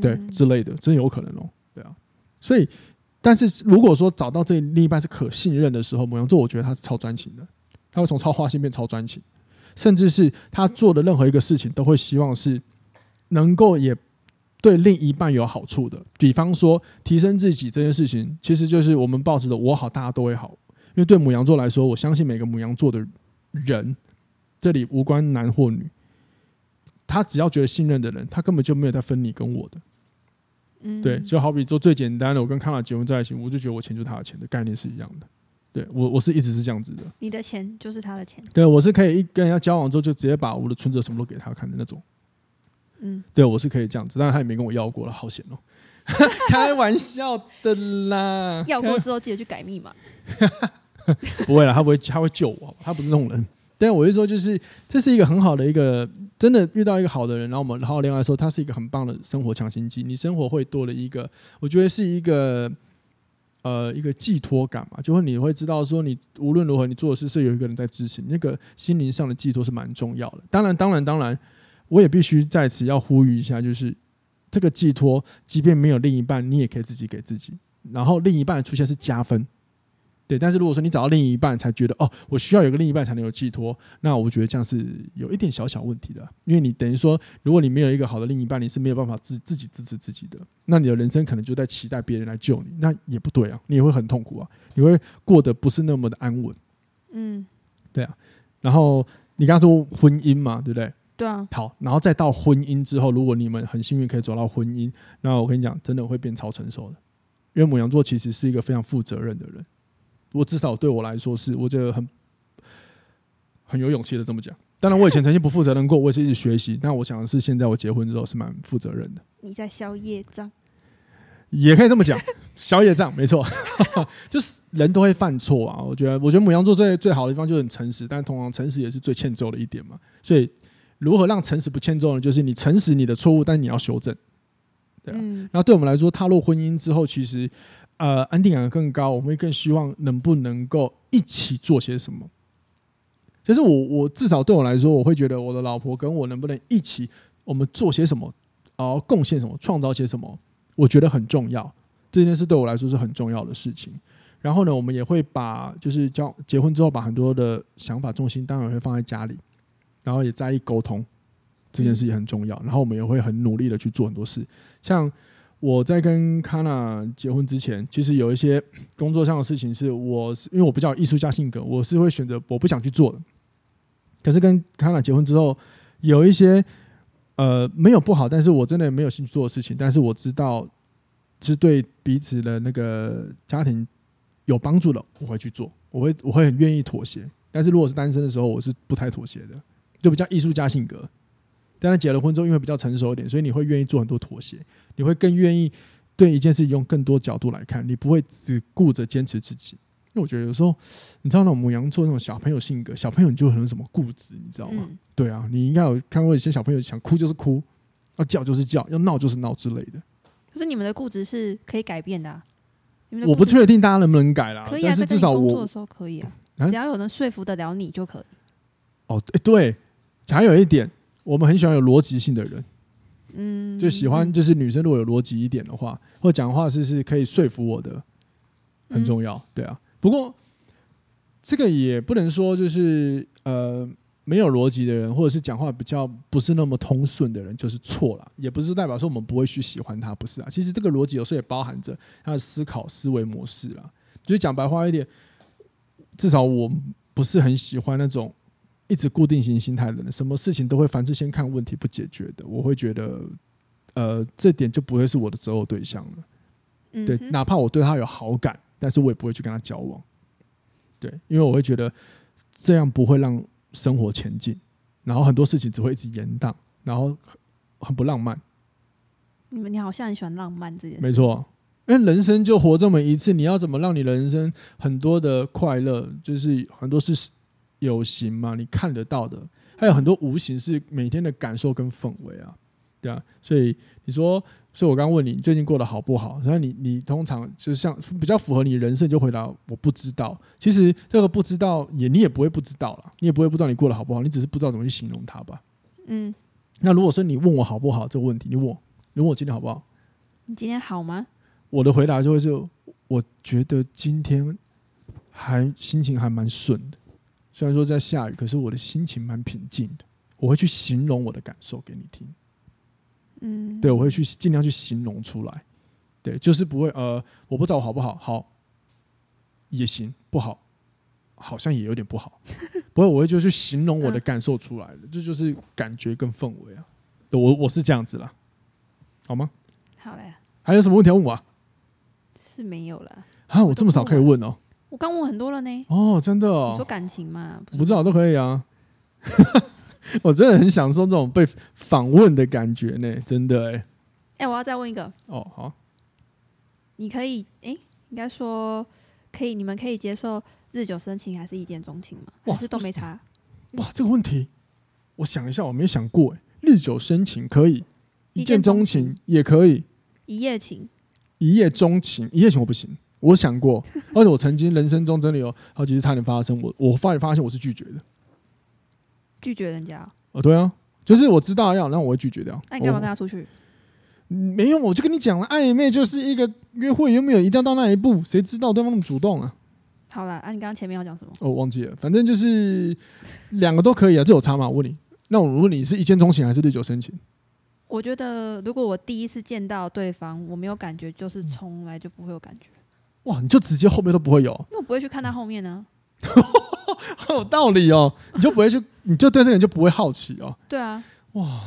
对之类的，真有可能哦。对啊，所以，但是如果说找到这另一半是可信任的时候，母羊座我觉得他是超专情的，他会从超花心变超专情，甚至是他做的任何一个事情都会希望是能够也对另一半有好处的。比方说提升自己这件事情，其实就是我们抱持的我好，大家都会好。因为对母羊座来说，我相信每个母羊座的人。这里无关男或女，他只要觉得信任的人，他根本就没有在分你跟我的。嗯，对，就好比说最简单的，我跟康纳结婚在一起，我就觉得我钱就是他的钱的概念是一样的。对我，我是一直是这样子的。你的钱就是他的钱。对，我是可以一跟人家交往之后，就直接把我的存折什么都给他看的那种。嗯，对我是可以这样子，但是他也没跟我要过了，好险哦！开玩笑的啦，要过之后记得去改密码。不会了，他不会，他会救我，他不是那种人。但我是说，就是这是一个很好的一个，真的遇到一个好的人，然后我们好好恋爱的时候，他是一个很棒的生活强心剂。你生活会多了一个，我觉得是一个呃一个寄托感嘛，就会你会知道说，你无论如何你做的事是有一个人在支持，那个心灵上的寄托是蛮重要的。当然，当然，当然，我也必须在此要呼吁一下，就是这个寄托，即便没有另一半，你也可以自己给自己，然后另一半出现是加分。对，但是如果说你找到另一半才觉得哦，我需要有个另一半才能有寄托，那我觉得这样是有一点小小问题的，因为你等于说，如果你没有一个好的另一半，你是没有办法自自己支持自己的，那你的人生可能就在期待别人来救你，那也不对啊，你也会很痛苦啊，你会过得不是那么的安稳。嗯，对啊。然后你刚刚说婚姻嘛，对不对？对啊。好，然后再到婚姻之后，如果你们很幸运可以走到婚姻，那我跟你讲，真的会变超成熟的，因为母羊座其实是一个非常负责任的人。我至少对我来说是，我觉得很很有勇气的这么讲。当然，我以前曾经不负责任过，我也是一直学习。但我想的是，现在我结婚之后是蛮负责任的。你在消业障，也可以这么讲，宵夜账没错，就是人都会犯错啊。我觉得，我觉得母羊座最最好的地方就是很诚实，但同样诚实也是最欠揍的一点嘛。所以，如何让诚实不欠揍呢？就是你诚实你的错误，但你要修正。对啊。然后对我们来说，踏入婚姻之后，其实。呃，安定感更高，我们会更希望能不能够一起做些什么。其实我我至少对我来说，我会觉得我的老婆跟我能不能一起，我们做些什么，然后贡献什么，创造些什么，我觉得很重要。这件事对我来说是很重要的事情。然后呢，我们也会把就是交结婚之后，把很多的想法重心当然会放在家里，然后也在意沟通，这件事也很重要。然后我们也会很努力的去做很多事，像。我在跟卡娜结婚之前，其实有一些 工作上的事情是我是因为我比较艺术家性格，我是会选择我不想去做的。可是跟卡娜结婚之后，有一些呃没有不好，但是我真的没有兴趣做的事情，但是我知道是对彼此的那个家庭有帮助的，我会去做，我会我会很愿意妥协。但是如果是单身的时候，我是不太妥协的，就比较艺术家性格。但他结了婚之后，因为比较成熟一点，所以你会愿意做很多妥协，你会更愿意对一件事情用更多角度来看，你不会只顾着坚持自己。因为我觉得有时候，你知道那种母羊座那种小朋友性格，小朋友你就很什么固执，你知道吗？嗯、对啊，你应该有看过一些小朋友想哭就是哭，要叫就是叫，要闹就是闹之类的。可是你们的固执是可以改变的、啊，我不确定大家能不能改啦。可以啊，但是至少我工作的时候可以啊，只要有人说服得了你就可以。哦，对，还有一点。我们很喜欢有逻辑性的人，嗯，就喜欢就是女生如果有逻辑一点的话，或讲话是是可以说服我的，很重要，对啊。不过这个也不能说就是呃没有逻辑的人，或者是讲话比较不是那么通顺的人就是错了，也不是代表说我们不会去喜欢他，不是啊。其实这个逻辑有时候也包含着他的思考思维模式啊。就是讲白话一点，至少我不是很喜欢那种。一直固定型心态的人，什么事情都会凡事先看问题不解决的，我会觉得，呃，这点就不会是我的择偶对象了。嗯，对，哪怕我对他有好感，但是我也不会去跟他交往。对，因为我会觉得这样不会让生活前进，然后很多事情只会一直延宕，然后很很不浪漫。你们，你好像很喜欢浪漫这件事。没错，因为人生就活这么一次，你要怎么让你人生很多的快乐，就是很多是有形嘛，你看得到的，还有很多无形是每天的感受跟氛围啊，对啊，所以你说，所以我刚刚问你，你最近过得好不好？然后你你通常就像比较符合你人生，就回答我不知道。其实这个不知道也你也不会不知道了，你也不会不知道你过得好不好，你只是不知道怎么去形容它吧。嗯，那如果说你问我好不好这个问题，你问我，你问我今天好不好？你今天好吗？我的回答就会是，我觉得今天还心情还蛮顺的。虽然说在下雨，可是我的心情蛮平静的。我会去形容我的感受给你听，嗯，对，我会去尽量去形容出来，对，就是不会呃，我不知道我好不好，好也行，不好好像也有点不好，不会，我会就去形容我的感受出来的，这就是感觉跟氛围啊。对我我是这样子啦，好吗？好嘞，还有什么问题要问我啊？是没有了啊，我这么少可以问哦。我刚问很多了呢。哦，真的哦。你说感情嘛？不，不知道都可以啊。我真的很享受这种被访问的感觉呢，真的哎。哎、欸，我要再问一个。哦，好。你可以哎、欸，应该说可以，你们可以接受日久生情还是一见钟情吗？还是都没差？哇，这个问题，我想一下，我没想过。日久生情可以，一见钟情也可以，一夜情，一夜钟情，一夜情我不行。我想过，而且我曾经人生中真的有好几次差点发生，我我发现发现我是拒绝的，拒绝人家。哦，对啊，就是我知道要，然后我会拒绝掉。那你干嘛跟他出去？没用，我就跟你讲了，暧昧就是一个约会，有没有一定要到那一步？谁知道对方那么主动啊？好了，啊，你刚刚前面要讲什么？哦，我忘记了，反正就是两个都可以啊，这有差吗？我问你，那我问你是一见钟情还是日久生情？我觉得如果我第一次见到对方，我没有感觉，就是从来就不会有感觉。哇，你就直接后面都不会有，因为我不会去看他后面呢、啊。好有道理哦，你就不会去，你就对这个人就不会好奇哦。对啊，哇，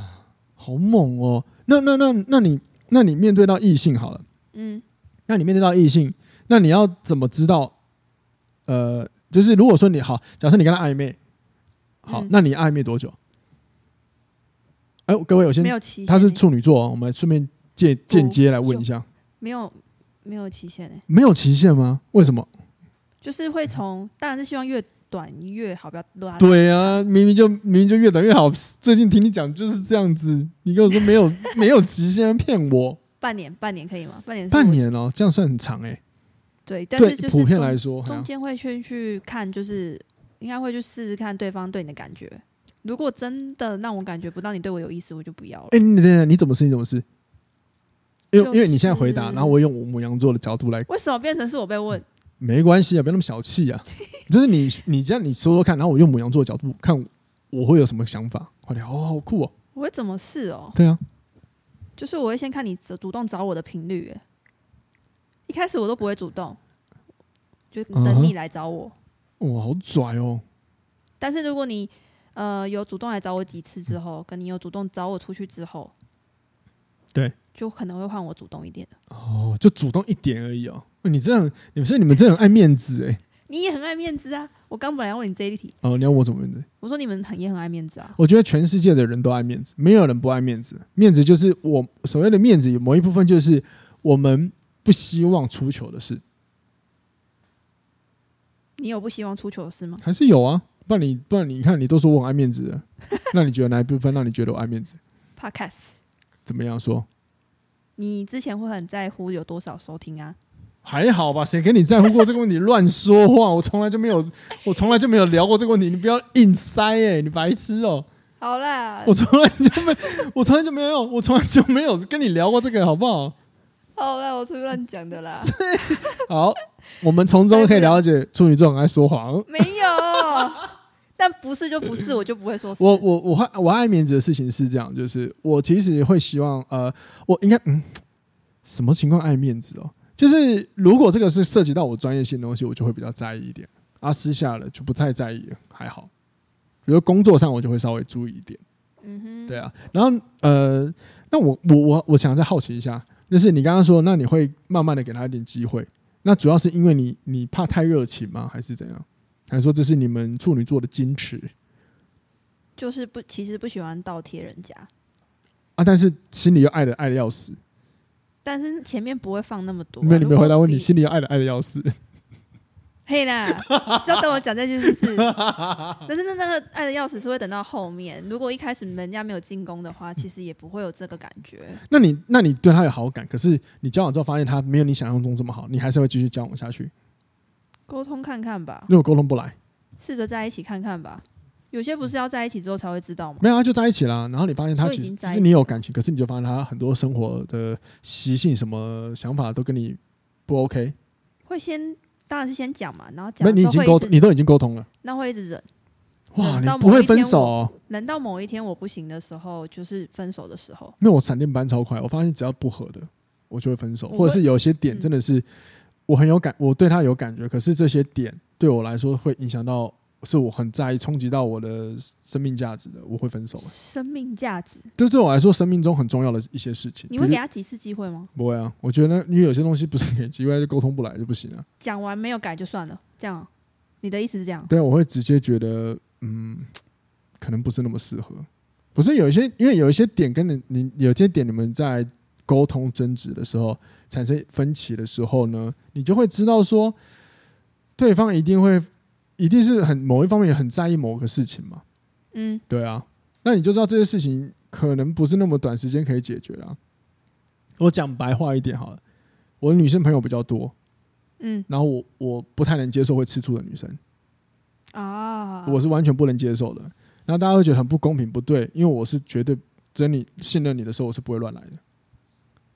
好猛哦！那那那那你那你面对到异性好了，嗯，那你面对到异性，那你要怎么知道？呃，就是如果说你好，假设你跟他暧昧，好，嗯、那你暧昧多久？哎、欸，各位，我先，他是处女座、哦，我们顺便间间接来问一下，没有。没有期限诶、欸，没有期限吗？为什么？就是会从，当然是希望越短越好，不要拉。对啊，明明就明明就越短越好。最近听你讲就是这样子，你跟我说没有 没有极限，骗我。半年，半年可以吗？半年，半年哦，这样算很长哎、欸。对，但是就是普遍来说，中间会先去看，就是应该会去试试看对方对你的感觉。如果真的让我感觉不到你对我有意思，我就不要了。哎、欸，你等等，你怎么试？你怎么试？因为因为你现在回答，然后我用我母羊座的角度来，为什么变成是我被问？没关系啊，不要那么小气啊。就是你你这样你说说看，然后我用母羊座的角度看，我会有什么想法？快点，哦，好酷哦！我会怎么试哦？对啊，就是我会先看你主动找我的频率。哎，一开始我都不会主动，就等你来找我。哇，好拽哦！但是如果你呃有主动来找我几次之后，跟你有主动找我出去之后，对。就可能会换我主动一点的哦，就主动一点而已哦。你这样，你们是你们这样很爱面子哎。你也很爱面子啊！我刚本来要问你这一题哦，你要我怎么面子？我说你们很也很爱面子啊。我觉得全世界的人都爱面子，没有人不爱面子。面子就是我所谓的面子，有某一部分就是我们不希望出糗的事。你有不希望出糗的事吗？还是有啊？不然你不然你看，你都说我很爱面子了，那你觉得哪一部分让你觉得我爱面子？Podcast 怎么样说？你之前会很在乎有多少收听啊？还好吧，谁跟你在乎过这个问题？乱说话！我从来就没有，我从来就没有聊过这个问题。你不要硬塞哎、欸，你白痴哦、喔！好啦，我从来就没，我从来就没有，我从来就没有跟你聊过这个，好不好？好啦，我随便乱讲的啦。好，我们从中可以了解处女座很爱说谎。没有。但不是就不是，我就不会说是。我我我我爱面子的事情是这样，就是我其实会希望，呃，我应该嗯，什么情况爱面子哦？就是如果这个是涉及到我专业性的东西，我就会比较在意一点；啊，私下了就不太在意，还好。比如工作上，我就会稍微注意一点。嗯哼，对啊。然后呃，那我我我我想再好奇一下，就是你刚刚说，那你会慢慢的给他一点机会，那主要是因为你你怕太热情吗？还是怎样？还是说这是你们处女座的矜持？就是不，其实不喜欢倒贴人家啊，但是心里又爱的爱的要死。但是前面不会放那么多、啊。没有，你没回答问题，心里又爱的爱的要死。嘿啦，是要等我讲这句是不是？但是那那个爱的要死是会等到后面。如果一开始人家没有进攻的话，其实也不会有这个感觉。那你那你对他有好感，可是你交往之后发现他没有你想象中这么好，你还是会继续交往下去？沟通看看吧。如果沟通不来，试着在一起看看吧。有些不是要在一起之后才会知道吗？没有，他就在一起啦。然后你发现他其实其实你有感情，可是你就发现他很多生活的习性、什么想法都跟你不 OK。会先当然是先讲嘛，然后讲。那你已经沟通，你都已经沟通了。那会一直忍。哇，你不会分手哦？忍到某一天我不行的时候，就是分手的时候。因为我闪电般超快，我发现只要不合的，我就会分手，或者是有些点真的是我很有感，我对他有感觉，可是这些点对我来说会影响到。是我很在意，冲击到我的生命价值的，我会分手。生命价值，就对我来说，生命中很重要的一些事情。你会给他几次机会吗？不会啊，我觉得因为有些东西不是给机会就沟通不来就不行啊。讲完没有改就算了，这样，你的意思是这样？对，我会直接觉得，嗯，可能不是那么适合。不是有一些，因为有一些点跟你，你有些点，你们在沟通争执的时候产生分歧的时候呢，你就会知道说，对方一定会。一定是很某一方面很在意某个事情嘛，嗯，对啊，那你就知道这些事情可能不是那么短时间可以解决啦。我讲白话一点好了，我的女生朋友比较多，嗯，然后我我不太能接受会吃醋的女生。啊，我是完全不能接受的。然后大家会觉得很不公平，不对，因为我是绝对真你信任你的时候，我是不会乱来的，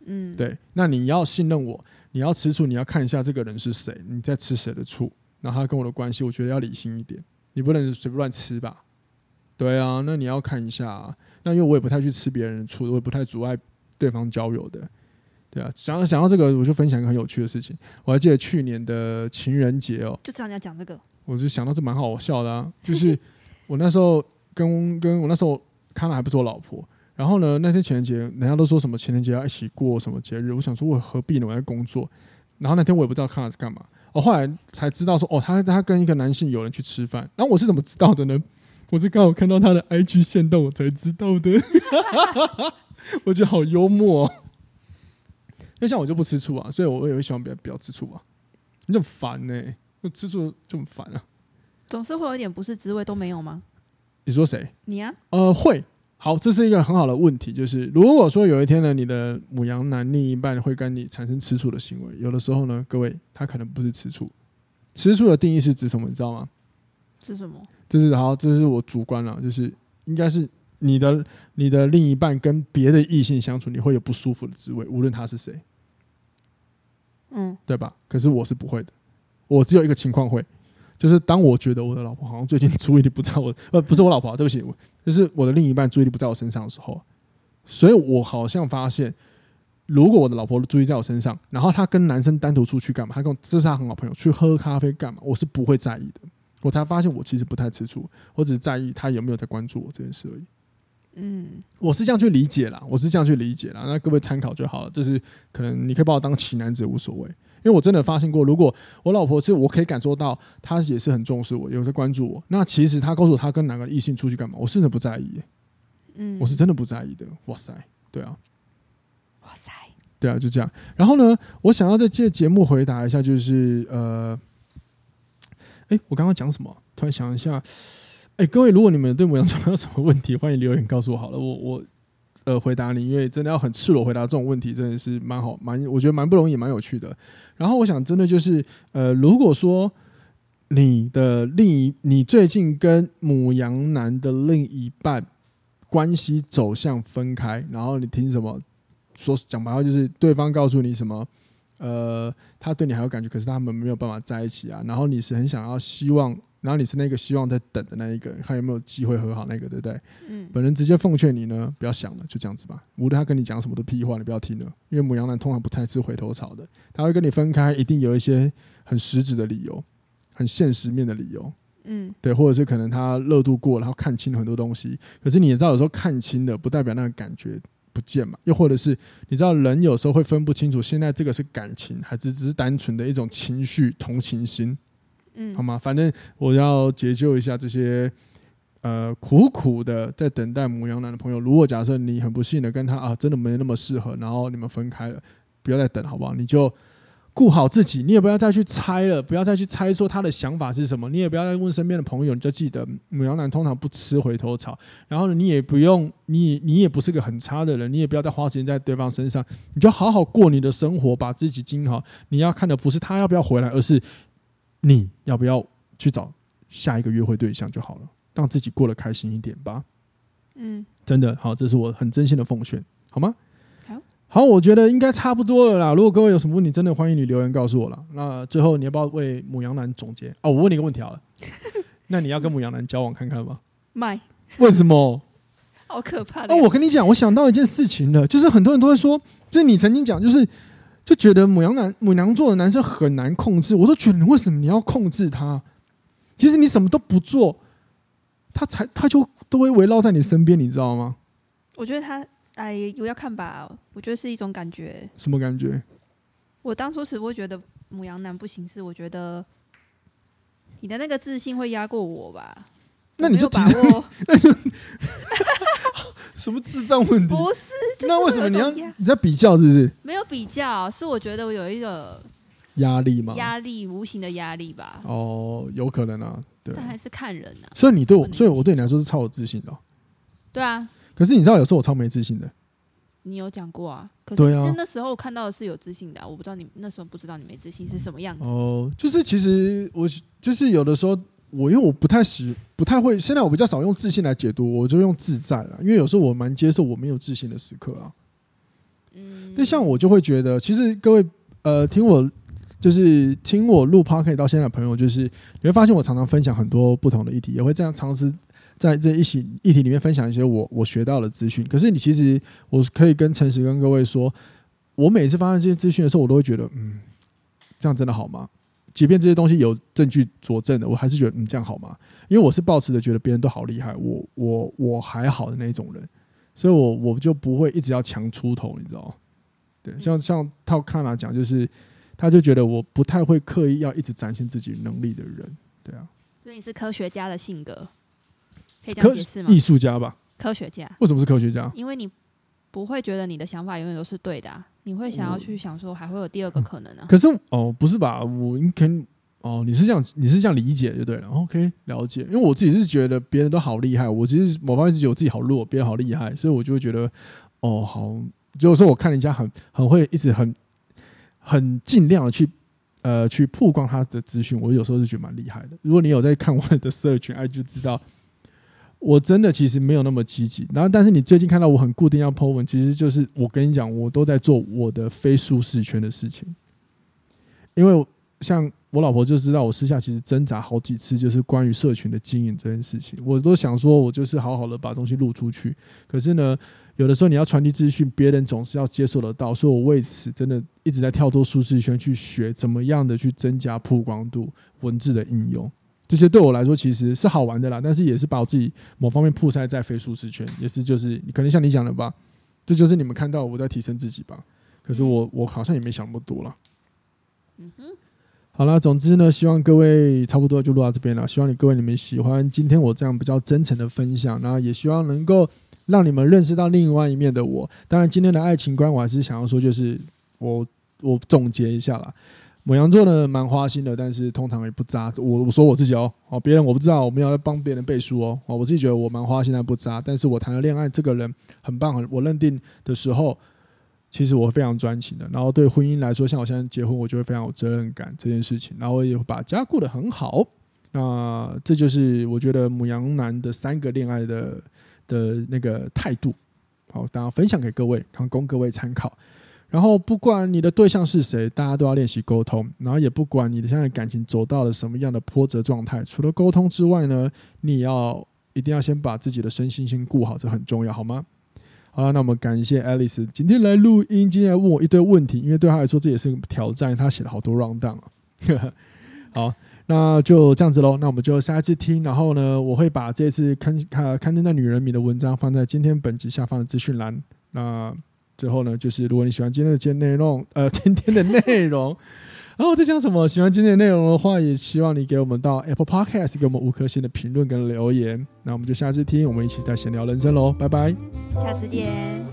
嗯，对。那你要信任我，你要吃醋，你要看一下这个人是谁，你在吃谁的醋。然后他跟我的关系，我觉得要理性一点，你不能随便乱吃吧？对啊，那你要看一下啊。那因为我也不太去吃别人的醋，我也不太阻碍对方交友的，对啊。想要想到这个，我就分享一个很有趣的事情。我还记得去年的情人节哦，就这样讲这个，我就想到这蛮好笑的啊。就 是我那时候跟跟我那时候看了还不是我老婆，然后呢那天情人节，人家都说什么情人节要一起过什么节日，我想说我何必呢？我在工作。然后那天我也不知道看了是干嘛。我后来才知道说，哦，他他跟一个男性友人去吃饭，然后我是怎么知道的呢？我是刚好看到他的 IG 线动，我才知道的。我觉得好幽默哦，那像我就不吃醋啊，所以我也会希望别人不要吃醋啊。你很烦呢，就吃醋就很烦啊。总是会有一点不是滋味都没有吗？你说谁？你啊？呃，会。好，这是一个很好的问题，就是如果说有一天呢，你的母羊男另一半会跟你产生吃醋的行为，有的时候呢，各位他可能不是吃醋，吃醋的定义是指什么？你知道吗？是什么？这是好，这是我主观了，就是应该是你的你的另一半跟别的异性相处，你会有不舒服的滋味，无论他是谁，嗯，对吧？可是我是不会的，我只有一个情况会。就是当我觉得我的老婆好像最近注意力不在我，呃，不是我老婆，对不起，就是我的另一半注意力不在我身上的时候，所以我好像发现，如果我的老婆注意在我身上，然后她跟男生单独出去干嘛，她跟我这是她很好朋友去喝咖啡干嘛，我是不会在意的。我才发现我其实不太吃醋，我只是在意她有没有在关注我这件事而已。嗯，我是这样去理解啦，我是这样去理解啦，那各位参考就好了。就是可能你可以把我当奇男子无所谓。因为我真的发现过，如果我老婆其实我可以感受到，她也是很重视我，有在关注我。那其实她告诉我她跟哪个异性出去干嘛，我真的不在意。嗯，我是真的不在意的。哇塞，对啊，哇塞，对啊，就这样。然后呢，我想要在这节目回答一下，就是呃，哎，我刚刚讲什么？突然想一下，哎，各位，如果你们对母羊座有什么问题，欢迎留言告诉我好了，我我。呃，回答你，因为真的要很赤裸回答这种问题，真的是蛮好，蛮我觉得蛮不容易，蛮有趣的。然后我想，真的就是，呃，如果说你的另一，你最近跟母羊男的另一半关系走向分开，然后你听什么说讲白话，就是对方告诉你什么，呃，他对你还有感觉，可是他们没有办法在一起啊，然后你是很想要希望。然后你是那个希望在等的那一个，看有没有机会和好那个，对不对？嗯。本人直接奉劝你呢，不要想了，就这样子吧。无论他跟你讲什么的屁话，你不要听了，因为母羊男通常不太吃回头草的，他会跟你分开，一定有一些很实质的理由，很现实面的理由。嗯。对，或者是可能他热度过了，然后看清了很多东西。可是你也知道，有时候看清的不代表那个感觉不见嘛。又或者是你知道，人有时候会分不清楚，现在这个是感情，还是只是单纯的一种情绪、同情心，嗯，好吗？反正我要解救一下这些呃苦苦的在等待母羊男的朋友。如果假设你很不幸的跟他啊真的没那么适合，然后你们分开了，不要再等，好不好？你就。顾好自己，你也不要再去猜了，不要再去猜说他的想法是什么，你也不要再问身边的朋友，你就记得母羊男通常不吃回头草。然后你也不用，你你也不是个很差的人，你也不要再花时间在对方身上，你就好好过你的生活，把自己经营好。你要看的不是他要不要回来，而是你要不要去找下一个约会对象就好了，让自己过得开心一点吧。嗯，真的好，这是我很真心的奉劝，好吗？好，我觉得应该差不多了啦。如果各位有什么问题，真的欢迎你留言告诉我了。那最后你要不要为母羊男总结？哦，我问你一个问题好了，那你要跟母羊男交往看看吗？卖？为什么？好可怕！哦，我跟你讲，我想到一件事情了，就是很多人都会说，就是你曾经讲，就是就觉得母羊男、母羊座的男生很难控制。我都觉得你为什么你要控制他？其实你什么都不做，他才他就都会围绕在你身边，你知道吗？我觉得他。哎，我要看吧，我觉得是一种感觉。什么感觉？我当初只会觉得母羊男不行，是我觉得你的那个自信会压过我吧？那你就把握。什么智障问题？不是，就是、那为什么你要你在比较？是不是？没有比较，是我觉得我有一个压力吗？压力，无形的压力吧。哦，有可能啊，对。但还是看人啊。所以你对我，所以我对你来说是超有自信的、哦。对啊。可是你知道，有时候我超没自信的。你有讲过啊？可是那那时候我看到的是有自信的、啊，我不知道你那时候不知道你没自信是什么样子。哦，就是其实我就是有的时候我因为我不太喜不太会，现在我比较少用自信来解读，我就用自在了。因为有时候我蛮接受我没有自信的时刻啊。嗯。那像我就会觉得，其实各位呃，听我就是听我录 Podcast 到现在的朋友，就是你会发现我常常分享很多不同的议题，也会这样尝试。在这一起议题里面分享一些我我学到的资讯，可是你其实我可以跟诚实跟各位说，我每次发现这些资讯的时候，我都会觉得，嗯，这样真的好吗？即便这些东西有证据佐证的，我还是觉得，嗯，这样好吗？因为我是抱持着觉得别人都好厉害，我我我还好的那一种人，所以我我就不会一直要强出头，你知道吗？对，像像套卡纳讲，就是他就觉得我不太会刻意要一直展现自己能力的人，对啊。所以你是科学家的性格。可以这样解释吗？艺术家吧，科学家。为什么是科学家？因为你不会觉得你的想法永远都是对的，啊，你会想要去想说还会有第二个可能呢，啊。可是哦，不是吧？我你肯哦，你是这样，你是这样理解就对了。OK，了解。因为我自己是觉得别人都好厉害，我其实某方面是觉得我自己好弱，别人好厉害，所以我就会觉得哦，好。就是说，我看人家很很会，一直很很尽量的去呃去曝光他的资讯，我有时候是觉得蛮厉害的。如果你有在看我的社群，哎，就知道。我真的其实没有那么积极，然后但是你最近看到我很固定要 po 文，其实就是我跟你讲，我都在做我的非舒适圈的事情。因为像我老婆就知道，我私下其实挣扎好几次，就是关于社群的经营这件事情，我都想说我就是好好的把东西录出去。可是呢，有的时候你要传递资讯，别人总是要接受得到，所以我为此真的一直在跳脱舒适圈去学怎么样的去增加曝光度、文字的应用。这些对我来说其实是好玩的啦，但是也是把我自己某方面曝晒在非舒适圈，也是就是可能像你讲的吧，这就是你们看到我在提升自己吧。可是我我好像也没想那么多了。嗯哼，好了，总之呢，希望各位差不多就录到这边了。希望你各位你们喜欢今天我这样比较真诚的分享，然后也希望能够让你们认识到另外一面的我。当然，今天的爱情观我还是想要说，就是我我总结一下啦。母羊座呢，蛮花心的，但是通常也不渣。我我说我自己哦，哦，别人我不知道，我没有在帮别人背书哦。哦，我自己觉得我蛮花心，但不渣。但是我谈了恋爱，这个人很棒，我认定的时候，其实我非常专情的。然后对婚姻来说，像我现在结婚，我就会非常有责任感这件事情。然后我也会把家顾得很好。那这就是我觉得母羊男的三个恋爱的的那个态度。好，大家分享给各位，然后供各位参考。然后不管你的对象是谁，大家都要练习沟通。然后也不管你的现在感情走到了什么样的波折状态，除了沟通之外呢，你要一定要先把自己的身心先顾好，这很重要，好吗？好了，那我们感谢 Alice 今天来录音，今天来问我一堆问题，因为对他来说这也是个挑战，他写了好多 round down。好，那就这样子喽。那我们就下一次听。然后呢，我会把这次刊刊刊登在女人迷的文章放在今天本集下方的资讯栏。那最后呢，就是如果你喜欢今天的节内容，呃，今天的内容，然后我在讲什么？喜欢今天的内容的话，也希望你给我们到 Apple Podcast 给我们五颗星的评论跟留言。那我们就下次听，我们一起再闲聊人生喽，拜拜，下次见。